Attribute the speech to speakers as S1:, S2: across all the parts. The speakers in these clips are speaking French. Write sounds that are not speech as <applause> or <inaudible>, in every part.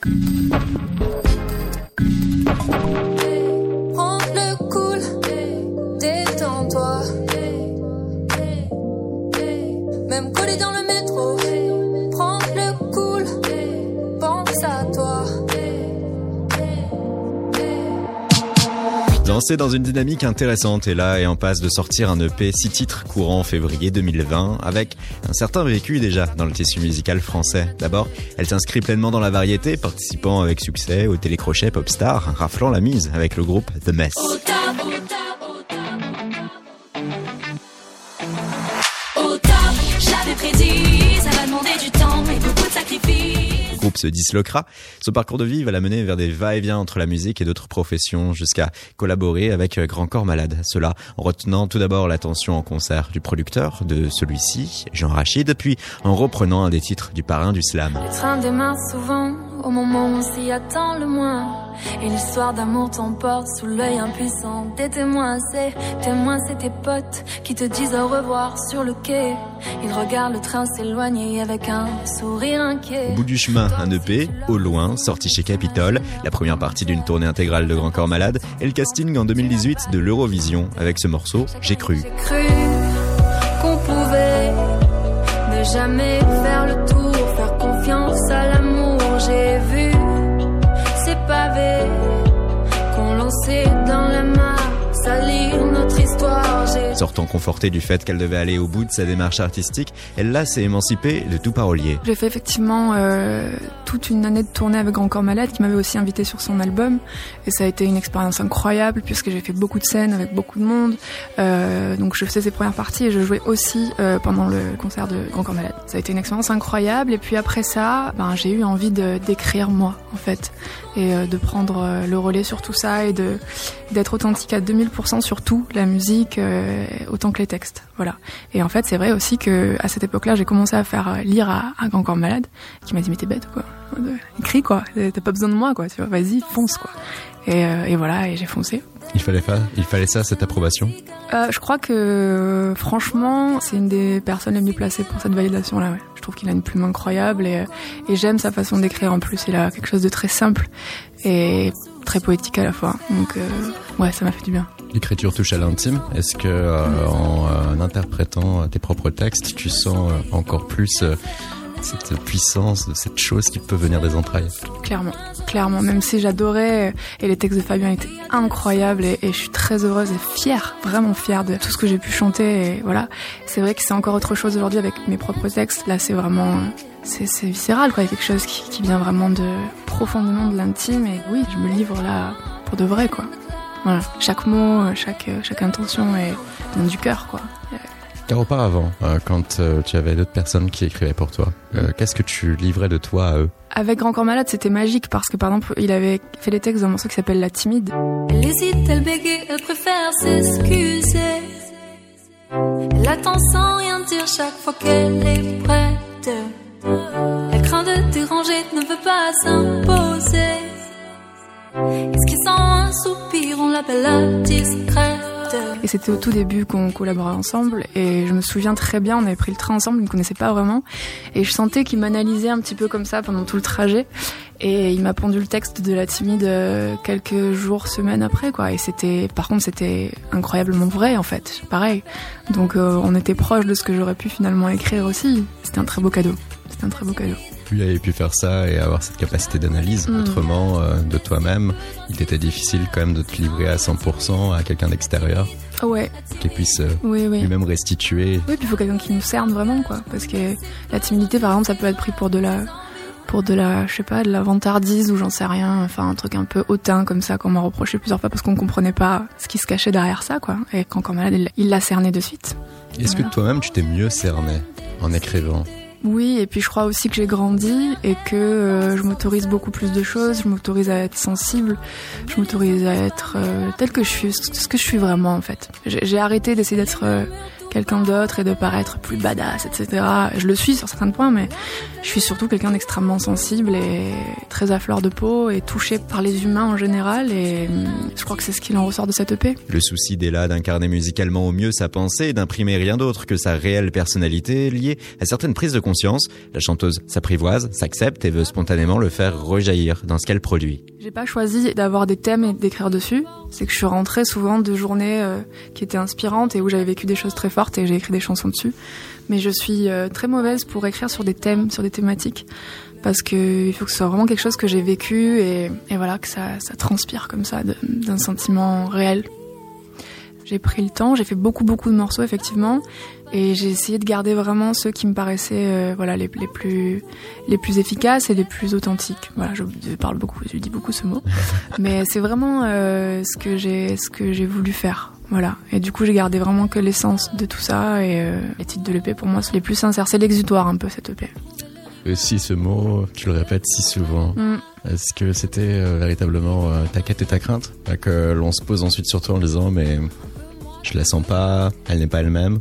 S1: あ!
S2: Danser dans une dynamique intéressante et là est en passe de sortir un EP 6 titres courant en février 2020 avec un certain vécu déjà dans le tissu musical français. D'abord, elle s'inscrit pleinement dans la variété, participant avec succès au télécrochet Popstar, raflant la mise avec le groupe The Mess. Se disloquera. Son parcours de vie va la mener vers des va-et-vient entre la musique et d'autres professions jusqu'à collaborer avec Grand Corps Malade. Cela en retenant tout d'abord l'attention en concert du producteur de celui-ci, Jean Rachid, puis en reprenant un des titres du parrain du slam.
S1: Souvent au moment où on s'y attend le moins. Et l'histoire d'amour t'emporte sous l'œil impuissant des témoins. C'est témoins, c'est tes potes qui te disent au revoir sur le quai. Ils regardent le train s'éloigner avec un sourire inquiet.
S2: Au bout du chemin, un EP, au loin, sorti chez Capitol, la première partie d'une tournée intégrale de Grand Corps Malade, et le casting en 2018 de l'Eurovision avec ce morceau, J'ai cru.
S1: J'ai cru qu'on pouvait ne jamais faire le tour, qu'on
S2: Sortant confortée du fait qu'elle devait aller au bout de sa démarche artistique, elle là s'est émancipée de tout parolier.
S3: J'ai fait effectivement euh, toute une année de tournée avec Grand Corps Malade qui m'avait aussi invité sur son album. Et ça a été une expérience incroyable puisque j'ai fait beaucoup de scènes avec beaucoup de monde. Euh, donc je faisais ses premières parties et je jouais aussi euh, pendant le concert de Grand Corps Malade. Ça a été une expérience incroyable. Et puis après ça ben, j'ai eu envie d'écrire moi en fait. Et de prendre le relais sur tout ça et de d'être authentique à 2000% sur tout, la musique autant que les textes. Voilà. Et en fait, c'est vrai aussi que à cette époque-là, j'ai commencé à faire euh, lire à, à Grand Corps Malade, qui m'a dit mais t'es bête quoi, Euh, écris quoi, t'as pas besoin de moi quoi, tu vois, vas-y fonce quoi. Et, euh, et voilà, et j'ai foncé.
S2: Il fallait, pas, il fallait ça, cette approbation?
S3: Euh, je crois que franchement, c'est une des personnes les mieux placées pour cette validation-là. Ouais. Je trouve qu'il a une plume incroyable et, euh, et j'aime sa façon d'écrire en plus. Il a quelque chose de très simple et très poétique à la fois. Donc euh, ouais, ça m'a fait du bien.
S2: L'écriture touche à l'intime. Est-ce que euh, en euh, interprétant tes propres textes, tu sens euh, encore plus euh, cette puissance cette chose qui peut venir des entrailles?
S3: Clairement, clairement. Même si j'adorais euh, et les textes de Fabien étaient incroyables et, je suis très heureuse et fière, vraiment fière de tout ce que j'ai pu chanter. Voilà, c'est vrai que c'est encore autre chose aujourd'hui avec mes propres textes. Là, c'est vraiment, c'est viscéral quoi. Il y a quelque chose qui, qui vient vraiment de profondément de l'intime. Et oui, je me livre là pour de vrai quoi. Voilà, chaque mot, euh, chaque euh, chaque intention est vient du cœur quoi.
S2: Car auparavant, euh, quand euh, tu avais d'autres personnes qui écrivaient pour toi, euh, qu'est-ce que tu livrais de toi à eux?
S3: Avec Grand Corps Malade, c'était magique parce que par exemple, il avait fait les textes d'un morceau qui s'appelle La Timide.
S1: Elle hésite, elle bégaye, elle préfère s'excuser. Elle attend sans rien dire chaque fois qu'elle est prête. Elle craint de déranger, ne veut pas s'imposer. Et ce qui sent on l'appelle.
S3: Et c'était au tout début qu'on collaborait ensemble et je me souviens très bien, on avait pris le train ensemble, il me connaissait pas vraiment et je sentais qu'il m'analysait un petit peu comme ça pendant tout le trajet et il m'a pondu le texte de la timide euh, quelques jours, semaines après quoi et c'était par contre c'était incroyablement vrai en fait, pareil. Donc euh, on était proche de ce que j'aurais pu finalement écrire aussi. C'était un très beau cadeau. C'était un très beau cadeau.
S2: Tu avais pu faire ça et avoir cette capacité d'analyse
S3: Mm.
S2: autrement euh, de toi-même. Il t'était difficile quand même de te livrer à 100% à quelqu'un d'extérieur
S3: Ouais,
S2: qui puisse euh,
S3: oui oui.
S2: lui-même restituer.
S3: Oui, puis il faut quelqu'un qui nous cerne vraiment, quoi. Parce que la timidité, par exemple, ça peut être pris pour de la, pour de la, je sais pas, de la vantardise ou j'en sais rien. Enfin, un truc un peu hautain comme ça qu'on m'a reproché plusieurs fois parce qu'on comprenait pas ce qui se cachait derrière ça, quoi. Et quand quand malade, il- l'a cerné de suite.
S2: Est-ce que toi-même tu t'es mieux cerné en écrivant?
S3: Oui, et puis je crois aussi que j'ai grandi et que euh, je m'autorise beaucoup plus de choses. Je m'autorise à être sensible. Je m'autorise à être euh, telle que je suis, ce que je suis vraiment en fait. J'ai arrêté d'essayer d'être euh, quelqu'un d'autre et de paraître plus badass, etc. Je le suis sur certains points, mais je suis surtout quelqu'un d'extrêmement sensible et très à fleur de peau et touché par les humains en général. Et hum, je crois que c'est ce qu'il en ressort de cette EP.
S2: Le souci d'Ella d'incarner musicalement au mieux sa pensée et d'imprimer rien d'autre que sa réelle personnalité liée à certaines prises de conscience, la chanteuse s'apprivoise, s'accepte et veut spontanément le faire rejaillir dans ce qu'elle produit.
S3: J'ai pas choisi d'avoir des thèmes et d'écrire dessus. C'est que je suis rentrée souvent de journées euh, qui étaient inspirantes et où j'avais vécu des choses très fortes et j'ai écrit des chansons dessus. Mais je suis euh, très mauvaise pour écrire sur des thèmes, sur des thématiques. Parce qu'il faut que ce soit vraiment quelque chose que j'ai vécu et, voilà, que ça transpire comme ça d'un sentiment réel. J'ai pris le temps, j'ai fait beaucoup beaucoup de morceaux effectivement, et j'ai essayé de garder vraiment ceux qui me paraissaient euh, voilà les, les, plus les plus efficaces et les plus authentiques. Voilà, je, parle beaucoup, je dis beaucoup ce mot, <laughs> mais c'est vraiment euh, ce que j'ai ce que j'ai voulu faire. Voilà, et du coup j'ai gardé vraiment que l'essence de tout ça et euh, les titres de l'EP pour moi c'est les plus sincères, c'est l'exutoire un peu cette EP.
S4: Si ce mot, tu le répètes si souvent. Mm. Est-ce que c'était euh, véritablement euh, ta quête et ta crainte? Que l'on se pose ensuite sur toi en disant mais je la sens pas, elle n'est pas elle-même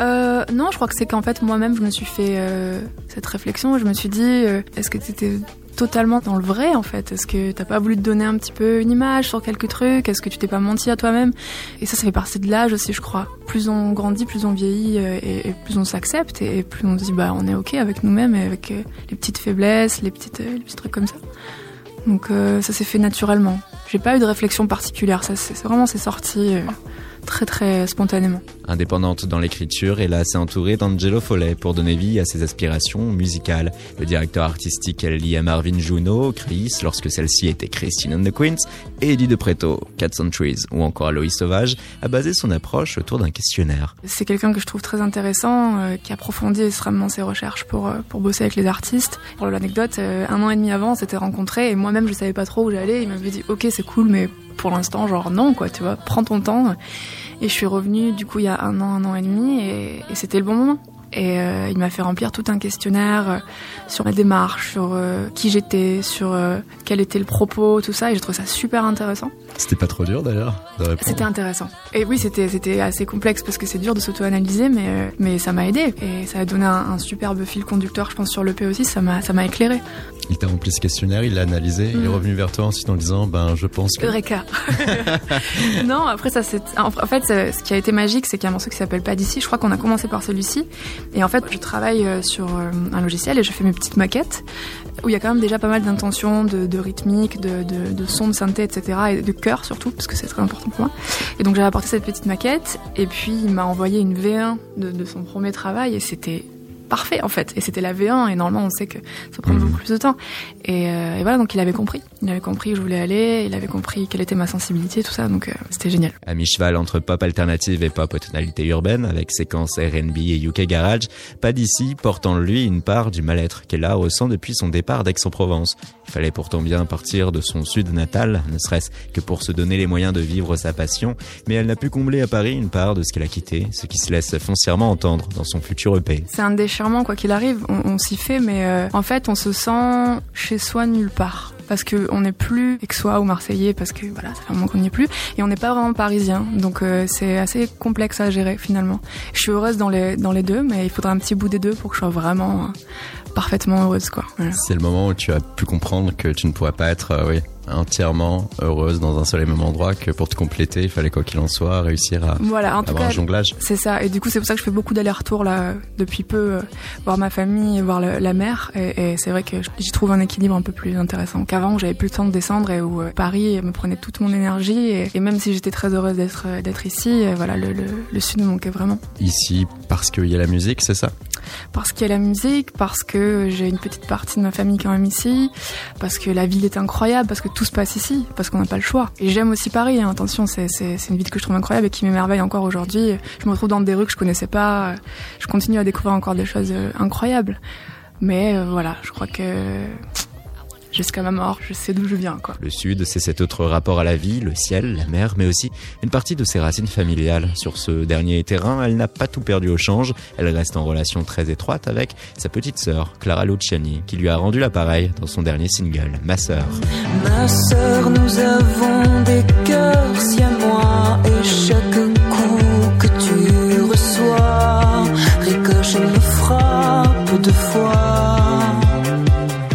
S3: euh, non, je crois que c'est qu'en fait moi-même je me suis fait euh, cette réflexion. Je me suis dit, euh, est-ce que tu étais totalement dans le vrai en fait? Est-ce que t'as pas voulu te donner un petit peu une image sur quelques trucs? Est-ce que tu t'es pas menti à toi-même? Et ça, ça fait partie de l'âge aussi, je crois. Plus on grandit, plus on vieillit et, et, plus on s'accepte et, plus on se dit bah on est ok avec nous-mêmes et avec les petites faiblesses, les petites les petits trucs comme ça. Donc ça s'est fait naturellement. J'ai pas eu de réflexion particulière. Ça, c'est vraiment c'est sorti très très spontanément.
S2: Indépendante dans l'écriture, elle s'est entourée d'Angelo Follet pour donner vie à ses aspirations musicales. Le directeur artistique elle lie à Marvin Juno, Chris, lorsque celle-ci était Christine and the Queens, et Eddie De Preto, Cats on Trees, ou encore Aloïs Sauvage, a basé son approche autour d'un questionnaire.
S3: C'est quelqu'un que je trouve très intéressant, euh, qui approfondit extrêmement ses recherches pour, euh, pour bosser avec les artistes. Pour l'anecdote, euh, un an et demi avant, on s'était rencontrés et moi-même je savais pas trop où j'allais. Il m'avait dit ok c'est cool mais pour l'instant, genre non, quoi, tu vois, prends ton temps. Et je suis revenue, du coup, il y a un an, un an et demi, et, c'était le bon moment. Et euh, il m'a fait remplir tout un questionnaire euh, sur ma démarche, sur euh, qui j'étais, sur quel était le propos, tout ça. Et j'ai trouvé ça super intéressant.
S4: C'était pas trop dur d'ailleurs de répondre.
S3: C'était intéressant. Et oui, c'était c'était assez complexe parce que c'est dur de s'auto-analyser, mais mais ça m'a aidé et ça a donné un, un, superbe fil conducteur, je pense, sur le P aussi. Ça m'a ça m'a éclairé.
S4: Il t'a rempli ce questionnaire, il l'a analysé, mm. il est revenu vers toi ensuite en disant ben je pense que.
S3: Eureka. <laughs> non, après ça c'est en fait ce qui a été magique, c'est qu'il y a un morceau qui s'appelle Pas d'ici. Je crois qu'on a commencé par celui-ci et en fait je travaille euh, sur euh, un logiciel et je fais mes petites maquettes où il y a quand même déjà pas mal d'intentions, de, de rythmique, de, de, de son, etc. et de chœur surtout parce que c'est très important pour moi. Et donc j'avais apporté cette petite maquette et puis il m'a envoyé une V1 de, de son premier travail et c'était parfait en fait. Et c'était la V1 et normalement on sait que ça prend beaucoup plus de temps. Et, euh, et, voilà, donc il avait compris. Il avait compris où je voulais aller, il avait compris quelle était ma sensibilité, tout ça, donc euh, c'était génial.
S2: À mi-cheval entre pop alternative et pop aux tonalités urbaines, avec séquences R&B et UK Garage, pas d'ici porte en lui une part du mal-être qu'elle a ressent depuis son départ d'Aix-en-Provence. Il fallait pourtant bien partir de son sud natal, ne serait-ce que pour se donner les moyens de vivre sa passion, mais elle n'a pu combler à Paris une part de ce qu'elle a quitté, ce qui se laisse foncièrement entendre dans son futur EP.
S3: C'est un déchet quoi qu'il arrive, on, s'y fait, mais euh, en fait on se sent chez soi nulle part. Parce que on n'est plus aixois ou marseillais parce que voilà ça fait un moment qu'on n'y est plus. Et on n'est pas vraiment parisien. Donc euh, c'est assez complexe à gérer finalement. Je suis heureuse dans les dans les deux, mais il faudra un petit bout des deux pour que je sois vraiment euh, parfaitement heureuse quoi.
S4: C'est le moment où tu as pu comprendre que tu ne pourrais pas être oui entièrement heureuse dans un seul et même endroit que pour te compléter, il fallait quoi qu'il en soit réussir à
S3: voilà, en
S4: avoir
S3: cas,
S4: un jonglage.
S3: C'est ça. Et du coup, c'est pour ça que je fais beaucoup d'allers-retours là depuis peu, euh, voir ma famille, voir le, la mer. Et, et c'est vrai que j'y trouve un équilibre un peu plus intéressant qu'avant où j'avais plus le temps de descendre et où euh, Paris me prenait toute mon énergie. Et, et même si j'étais très heureuse d'être d'être ici, euh, voilà, le, le, le sud me manquait vraiment.
S4: Ici, parce qu'il y a la musique, c'est ça?
S3: Parce qu'il y a la musique, parce que j'ai une petite partie de ma famille quand même ici, parce que la ville est incroyable, parce que tout se passe ici, parce qu'on n'a pas le choix. Et j'aime aussi Paris, hein. attention, c'est une ville que je trouve incroyable et qui m'émerveille encore aujourd'hui. Je me retrouve dans des rues que je connaissais pas, je continue à découvrir encore des choses incroyables. Mais euh, voilà, je crois que jusqu'à ma mort, je sais d'où je viens. Quoi.
S2: Le Sud, c'est cet autre rapport à la vie, le ciel, la mer, mais aussi une partie de ses racines familiales. Sur ce dernier terrain, elle n'a pas tout perdu au change. Elle reste en relation très étroite avec sa petite sœur, Clara Luciani, qui lui a rendu l'appareil dans son dernier single, Ma sœur.
S5: Ma sœur, nous avons des cœurs, si à moi, et chaque coup que tu reçois, je me frappe de fois.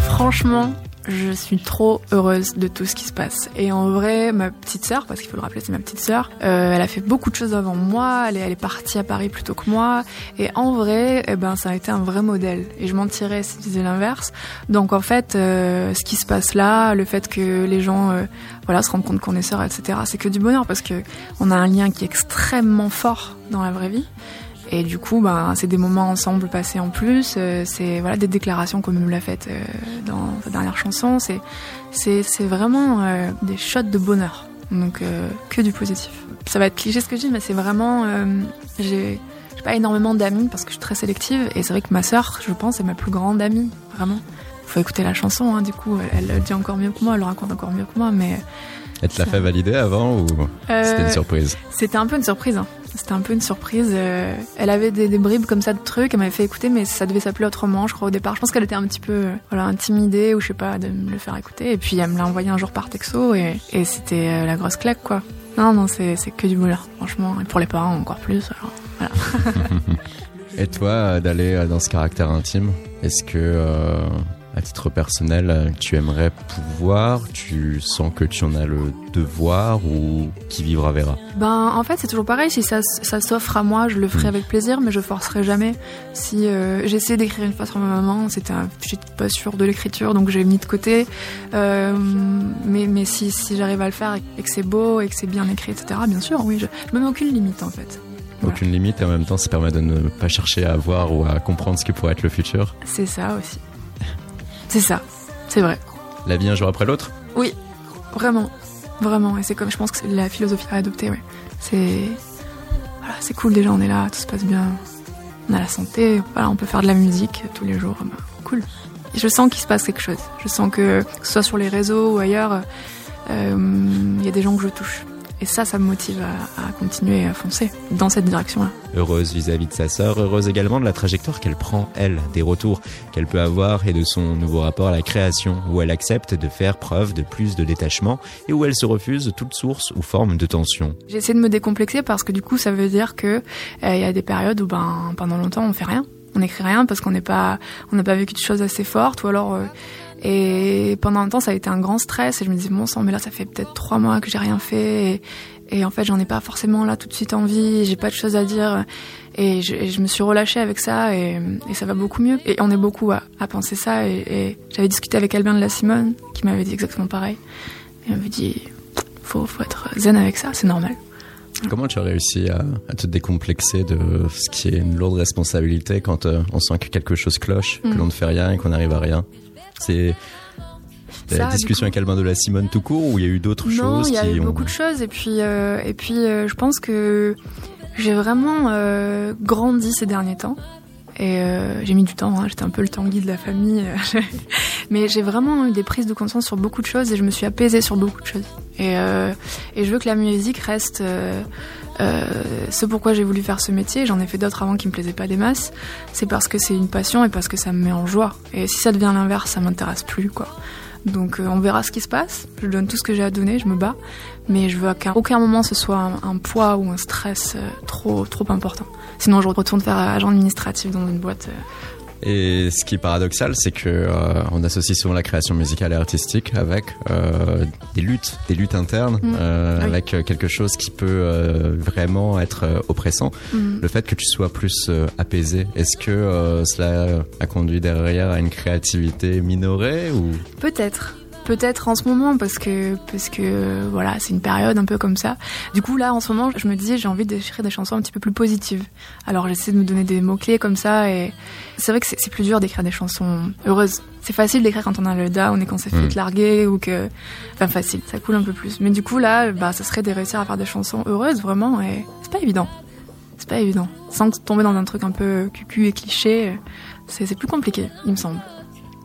S3: Franchement, je suis trop heureuse de tout ce qui se passe. Et en vrai, ma petite sœur, parce qu'il faut le rappeler, c'est ma petite sœur, euh, elle a fait beaucoup de choses avant moi, elle est, partie à Paris plutôt que moi, et en vrai, eh ben, ça a été un vrai modèle. Et je mentirais si je disais l'inverse. Donc en fait, euh, ce qui se passe là, le fait que les gens euh, voilà, se rendent compte qu'on est sœurs, etc., c'est que du bonheur, parce que on a un lien qui est extrêmement fort dans la vraie vie. Et du coup, ben, c'est des moments ensemble passés en plus. Euh, c'est voilà des déclarations comme nous l'a fait euh, dans sa dernière chanson. C'est c'est c'est vraiment euh, des shots de bonheur. Donc que du positif. Ça va être cliché ce que je dis, mais c'est vraiment j'ai pas énormément d'amis parce que je suis très sélective. Et c'est vrai que ma sœur, je pense, est ma plus grande amie, vraiment. Faut écouter la chanson, hein, du coup, elle, elle, dit encore mieux que moi, elle le raconte encore mieux que moi, mais.
S4: Elle te l'a fait valider avant ou c'était une surprise?
S3: C'était un peu une surprise. Hein. C'était un peu une surprise. Euh, elle avait des, bribes comme ça de trucs. Elle m'avait fait écouter, mais ça devait s'appeler autrement, je crois, au départ. Je pense qu'elle était un petit peu euh, voilà, intimidée ou je sais pas, de me le faire écouter. Et puis elle me l'a envoyé un jour par texto et, c'était euh, la grosse claque, quoi. Non, non, c'est que du bonheur, franchement. Et pour les parents, encore plus. <laughs>
S4: Et toi, d'aller dans ce caractère intime, est-ce que à titre personnel, tu aimerais pouvoir Tu sens que tu en as le devoir ou qui vivra verra?
S3: Ben en fait c'est toujours pareil. Si ça, ça s'offre à moi, je le ferai hmm. avec plaisir, mais je forcerai jamais. Si euh, j'essaie d'écrire une fois sur ma maman, c'était, suis pas sûre de l'écriture, donc j'ai mis de côté. Euh, mais mais si, si j'arrive à le faire et que c'est beau et que c'est bien écrit, etc. Bien sûr, oui, je, je me mets aucune limite en fait.
S4: Aucune limite et en même temps ça permet de ne pas chercher à voir ou à comprendre ce qui pourrait être le futur.
S3: C'est ça aussi. C'est ça, c'est vrai.
S4: La vie un jour après l'autre
S3: Oui, vraiment, vraiment. Et c'est comme je pense que c'est la philosophie à adopter, ouais. C'est. Voilà, c'est cool déjà, on est là, tout se passe bien. On a la santé, voilà, on peut faire de la musique tous les jours. Bah, cool. Et je sens qu'il se passe quelque chose. Je sens que, que ce soit sur les réseaux ou ailleurs, euh, il y a des gens que je touche. Et ça, ça me motive à, continuer à foncer dans cette direction-là.
S2: Heureuse vis-à-vis de sa sœur, heureuse également de la trajectoire qu'elle prend, elle, des retours qu'elle peut avoir et de son nouveau rapport à la création, où elle accepte de faire preuve de plus de détachement et où elle se refuse toute source ou forme de tension.
S3: J'essaie de me décomplexer parce que du coup, ça veut dire que euh, il y a des périodes où ben pendant longtemps on fait rien, on n'écrit rien parce qu'on n'est pas, on n'a pas vécu de choses assez fortes ou alors euh, et pendant un temps, ça a été un grand stress. Et je me disais, bon sang, mais là, ça fait peut-être trois mois que j'ai rien fait. Et, en fait, j'en ai pas forcément là tout de suite envie. J'ai pas de choses à dire. Et je, me suis relâchée avec ça. Et, ça va beaucoup mieux. Et on est beaucoup à, penser ça. Et, j'avais discuté avec Albin de la Simone, qui m'avait dit exactement pareil. Et il m'avait dit, faut, faut être zen avec ça, c'est normal.
S4: Comment tu as réussi à, te décomplexer de ce qui est une lourde responsabilité quand euh, on sent que quelque chose cloche, que mm. l'on ne fait rien et qu'on n'arrive à rien? C'est la discussion avec Albin de la Simone tout court ou il y a eu d'autres choses
S3: Non, il y a eu beaucoup de choses et puis euh, et puis euh, je pense que j'ai vraiment euh, grandi ces derniers temps et j'ai mis du temps. Hein, j'étais un peu le tanguy de la famille, <laughs> mais j'ai vraiment eu des prises de conscience sur beaucoup de choses et je me suis apaisée sur beaucoup de choses. Et et je veux que la musique reste euh, ce pourquoi j'ai voulu faire ce métier, j'en ai fait d'autres avant qui me plaisaient pas des masses, c'est parce que c'est une passion et parce que ça me met en joie. Et si ça devient l'inverse, ça m'intéresse plus, quoi. Donc euh, on verra ce qui se passe. Je donne tout ce que j'ai à donner, je me bats, mais je veux qu'à aucun moment ce soit un, poids ou un stress euh, trop trop important. Sinon je retourne faire agent administratif dans une boîte
S4: et ce qui est paradoxal, c'est que euh, on associe souvent la création musicale et artistique avec euh, des luttes, des luttes internes, mm. euh, avec quelque chose qui peut vraiment être oppressant. Mm. Le fait que tu sois plus apaisé, est-ce que cela a conduit derrière à une créativité minorée ou?
S3: Peut-être peut-être en ce moment parce que parce que voilà c'est une période un peu comme ça. Du coup là en ce moment je me disais j'ai envie d'écrire des chansons un petit peu plus positives. Alors j'essaie de me donner des mots clés comme ça et c'est vrai que c'est plus dur d'écrire des chansons heureuses. C'est facile d'écrire quand on a le down et qu'on s'est fait mm. larguer ou que enfin facile ça coule un peu plus. Mais du coup là bah ça serait de réussir à faire des chansons heureuses vraiment et c'est pas évident. C'est pas évident. Sans tomber dans un truc un peu cucu et cliché c'est plus compliqué il me semble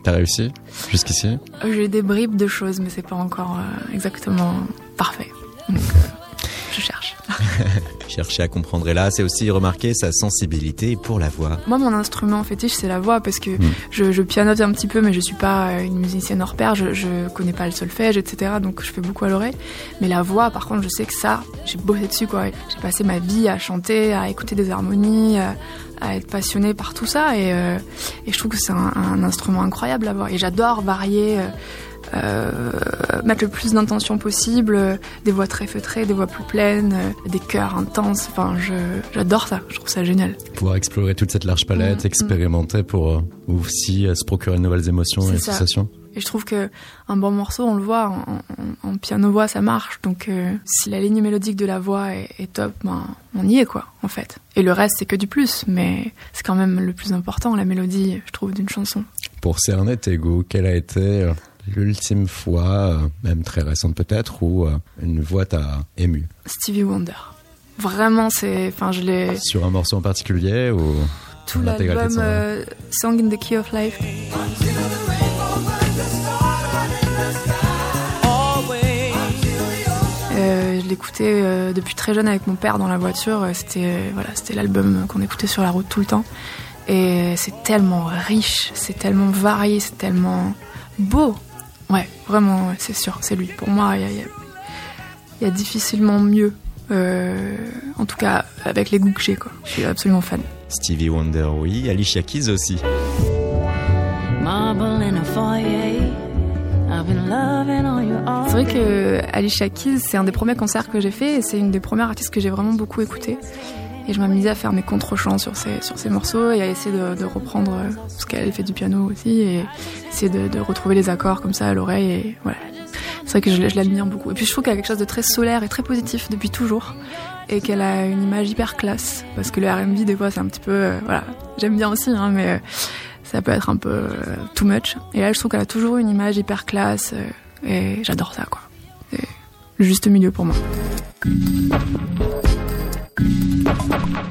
S4: T'as réussi jusqu'ici?
S3: J'ai des bribes de choses, mais c'est pas encore euh, exactement parfait. Donc, euh, je cherche. <laughs>
S2: cherché à comprendre. Et là, c'est aussi remarquer sa sensibilité pour la voix.
S3: Moi, mon instrument fétiche, c'est la voix parce que hmm. je, je, pianote un petit peu, mais je suis pas une musicienne hors pair. Je, je connais pas le solfège, etc. Donc, je fais beaucoup à l'oreille. Mais la voix, par contre, je sais que ça, j'ai bossé dessus, quoi. J'ai passé ma vie à chanter, à écouter des harmonies, à, être passionnée par tout ça. Et, euh, et je trouve que c'est un, un, instrument incroyable à voir. Et j'adore varier. Euh, euh, mettre le plus d'intention possible, euh, des voix très feutrées, des voix plus pleines, euh, des chœurs intenses. Enfin, j'adore ça. Je trouve ça génial.
S4: Pouvoir explorer toute cette large palette, mm, mm. expérimenter pour aussi se procurer de nouvelles émotions et sensations.
S3: Et je trouve que un bon morceau, on le voit, en, piano-voix, ça marche. Donc, si la ligne mélodique de la voix est, top, ben, on y est, quoi, en fait. Et le reste, c'est que du plus, mais c'est quand même le plus important, la mélodie, je trouve, d'une chanson.
S4: Pour cerner tes goûts, quelle a été l'ultime fois, euh, même très récente peut-être, où euh, une voix t'a ému
S3: Stevie Wonder. Vraiment, c'est. Enfin, je l'ai.
S4: Sur un morceau en particulier ou
S3: Tout l'album euh, Song in the Key of Life. je l'écoutais depuis très jeune avec mon père dans la voiture. C'était voilà, c'était l'album qu'on écoutait sur la route tout le temps. Et c'est tellement riche, c'est tellement varié, c'est tellement beau. Ouais, vraiment, c'est sûr, c'est lui. Pour moi, il y, a, difficilement mieux. Euh, en tout cas, avec les goûts que j'ai, quoi. Je suis absolument fan.
S2: Stevie Wonder, oui. Alicia Keys aussi.
S3: C'est vrai que Alicia Keys, c'est un des premiers concerts que j'ai fait et c'est une des premières artistes que j'ai vraiment beaucoup écouté. Et je m'amusais à faire mes contre-chants sur ces, sur ces morceaux et à essayer de, reprendre ce qu'elle fait du piano aussi et essayer de, retrouver les accords comme ça à l'oreille. C'est vrai que je, l'admire beaucoup. Et puis je trouve qu'elle a quelque chose de très solaire et très positif depuis toujours et qu'elle a une image hyper classe parce que le R&B des fois c'est un petit peu euh, voilà j'aime bien aussi hein, mais euh, ça peut être un peu euh, too much et là je trouve qu'elle a toujours une image hyper classe et j'adore ça quoi c'est le juste milieu pour moi Thank you.